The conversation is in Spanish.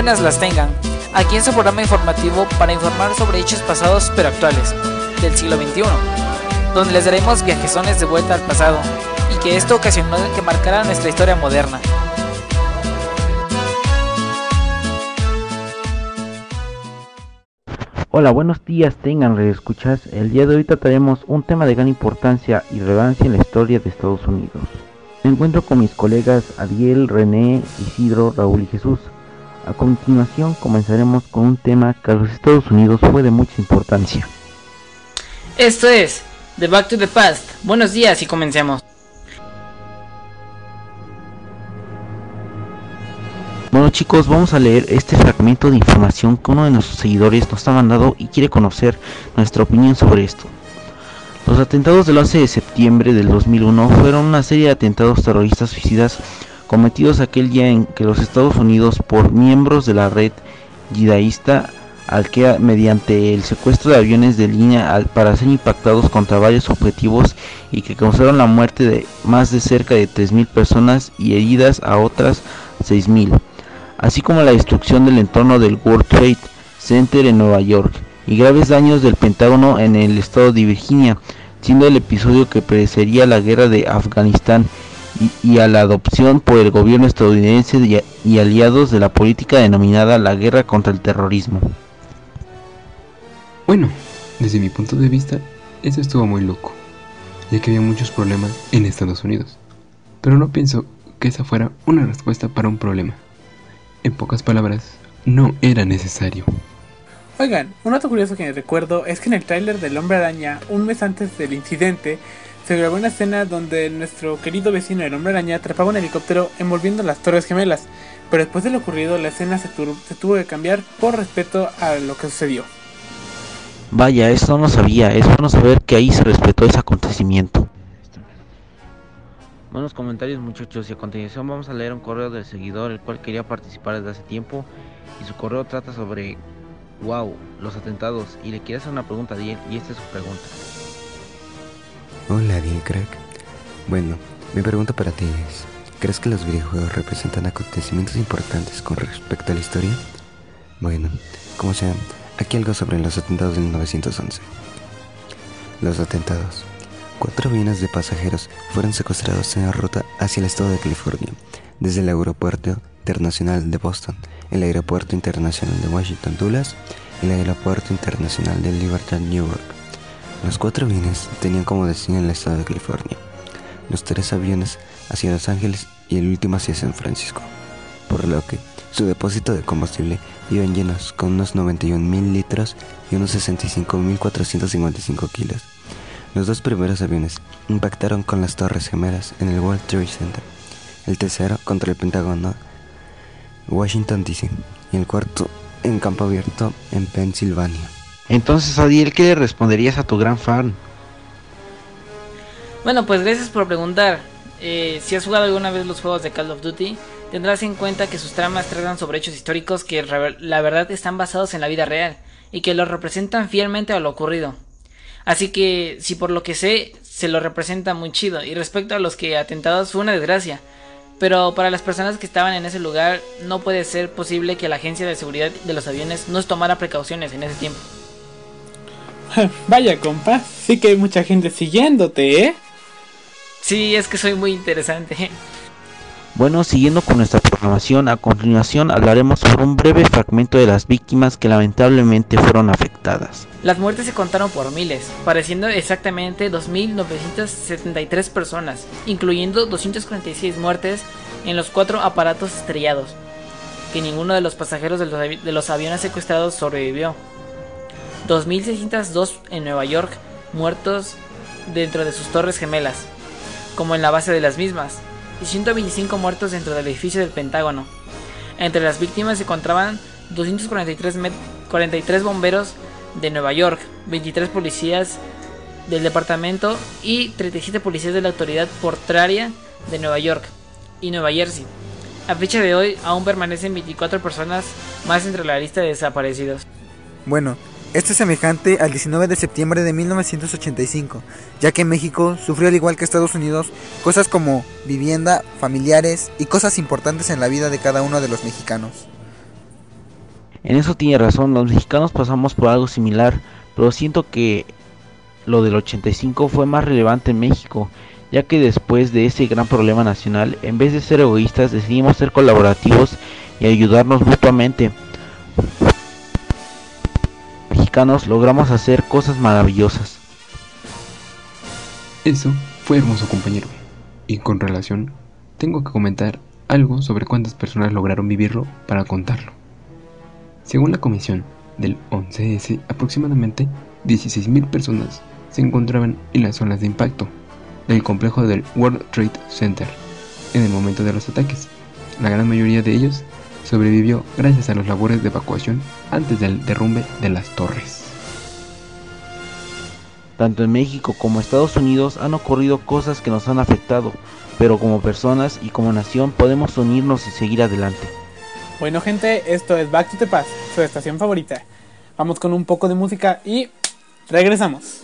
Buenas las tengan. Aquí en su programa informativo para informar sobre hechos pasados pero actuales del siglo XXI, donde les daremos viajezones de vuelta al pasado y que esto ocasionó que marcara nuestra historia moderna. Hola, buenos días, tengan escuchas. El día de hoy trataremos un tema de gran importancia y relevancia en la historia de Estados Unidos. Me encuentro con mis colegas Ariel, René, Isidro, Raúl y Jesús. A continuación comenzaremos con un tema que a los Estados Unidos fue de mucha importancia. Esto es The Back to the Past. Buenos días y comencemos. Bueno chicos, vamos a leer este fragmento de información que uno de nuestros seguidores nos ha mandado y quiere conocer nuestra opinión sobre esto. Los atentados del 11 de septiembre del 2001 fueron una serie de atentados terroristas suicidas cometidos aquel día en que los Estados Unidos por miembros de la red yidaísta Al-Qaeda mediante el secuestro de aviones de línea para ser impactados contra varios objetivos y que causaron la muerte de más de cerca de 3.000 personas y heridas a otras 6.000, así como la destrucción del entorno del World Trade Center en Nueva York y graves daños del Pentágono en el estado de Virginia, siendo el episodio que precedería la guerra de Afganistán y, a la adopción por el gobierno estadounidense y, y aliados de la política denominada la guerra contra el terrorismo. Bueno, desde mi punto de vista, eso estuvo muy loco, ya que había muchos problemas en Estados Unidos. Pero no pienso que esa fuera una respuesta para un problema. En pocas palabras, no era necesario. Oigan, un dato curioso que me recuerdo es que en el tráiler del Hombre Araña, un mes antes del incidente, se grabó una escena donde nuestro querido vecino el hombre araña atrapaba un helicóptero envolviendo las torres gemelas, pero después de lo ocurrido la escena se, tuvo que cambiar por respeto a lo que sucedió. Vaya, eso no sabía, es bueno saber que ahí se respetó ese acontecimiento. Buenos comentarios muchachos y a continuación vamos a leer un correo del seguidor el cual quería participar desde hace tiempo y su correo trata sobre, wow, los atentados y le quiere hacer una pregunta a Diel y esta es su pregunta. Hola, bien crack. Bueno, mi pregunta para ti es, ¿crees que los videojuegos representan acontecimientos importantes con respecto a la historia? Bueno, como sea, aquí algo sobre los atentados de 1911. Los atentados. Cuatro aviones de pasajeros fueron secuestrados en la ruta hacia el estado de California, desde el aeropuerto internacional de Boston, el aeropuerto internacional de Washington Dulles y el aeropuerto internacional de Liberty Newark. Los cuatro aviones tenían como destino el estado de California, los tres aviones hacia Los Ángeles y el último hacia San Francisco, por lo que su depósito de combustible iban llenos con unos 91 mil litros y unos 65.455 kilos. Los dos primeros aviones impactaron con las torres gemelas en el World Trade Center, el tercero contra el Pentágono, Washington DC, y el cuarto en campo abierto en Pensilvania. Entonces, Adiel, ¿qué le responderías a tu gran fan? Bueno, pues gracias por preguntar. Eh, si has jugado alguna vez los juegos de Call of Duty, tendrás en cuenta que sus tramas tratan sobre hechos históricos que la verdad están basados en la vida real y que lo representan fielmente a lo ocurrido. Así que, si por lo que sé, se lo representa muy chido. Y respecto a los que atentados fue una desgracia. Pero para las personas que estaban en ese lugar, no puede ser posible que la agencia de seguridad de los aviones no tomara precauciones en ese tiempo. Vaya, compa, sí que hay mucha gente siguiéndote, ¿eh? Sí, es que soy muy interesante. Bueno, siguiendo con nuestra programación, a continuación hablaremos sobre un breve fragmento de las víctimas que lamentablemente fueron afectadas. Las muertes se contaron por miles, pareciendo exactamente 2.973 personas, incluyendo 246 muertes en los cuatro aparatos estrellados, que ninguno de los pasajeros de los, de los aviones secuestrados sobrevivió. 2.602 en Nueva York muertos dentro de sus torres gemelas, como en la base de las mismas, y 125 muertos dentro del edificio del Pentágono. Entre las víctimas se encontraban 243 43 bomberos de Nueva York, 23 policías del departamento y 37 policías de la autoridad portuaria de Nueva York y Nueva Jersey. A fecha de hoy aún permanecen 24 personas más entre la lista de desaparecidos. Bueno, esto es semejante al 19 de septiembre de 1985, ya que México sufrió al igual que Estados Unidos cosas como vivienda, familiares y cosas importantes en la vida de cada uno de los mexicanos. En eso tiene razón, los mexicanos pasamos por algo similar, pero siento que lo del 85 fue más relevante en México, ya que después de ese gran problema nacional, en vez de ser egoístas, decidimos ser colaborativos y ayudarnos mutuamente. Logramos hacer cosas maravillosas. Eso fue hermoso compañero. Y con relación, tengo que comentar algo sobre cuántas personas lograron vivirlo para contarlo. Según la comisión del 11S, aproximadamente 16.000 personas se encontraban en las zonas de impacto del complejo del World Trade Center en el momento de los ataques. La gran mayoría de ellos sobrevivió gracias a las labores de evacuación antes del derrumbe de las torres. Tanto en México como Estados Unidos han ocurrido cosas que nos han afectado, pero como personas y como nación podemos unirnos y seguir adelante. Bueno gente, esto es Back to the Past, su estación favorita. Vamos con un poco de música y regresamos.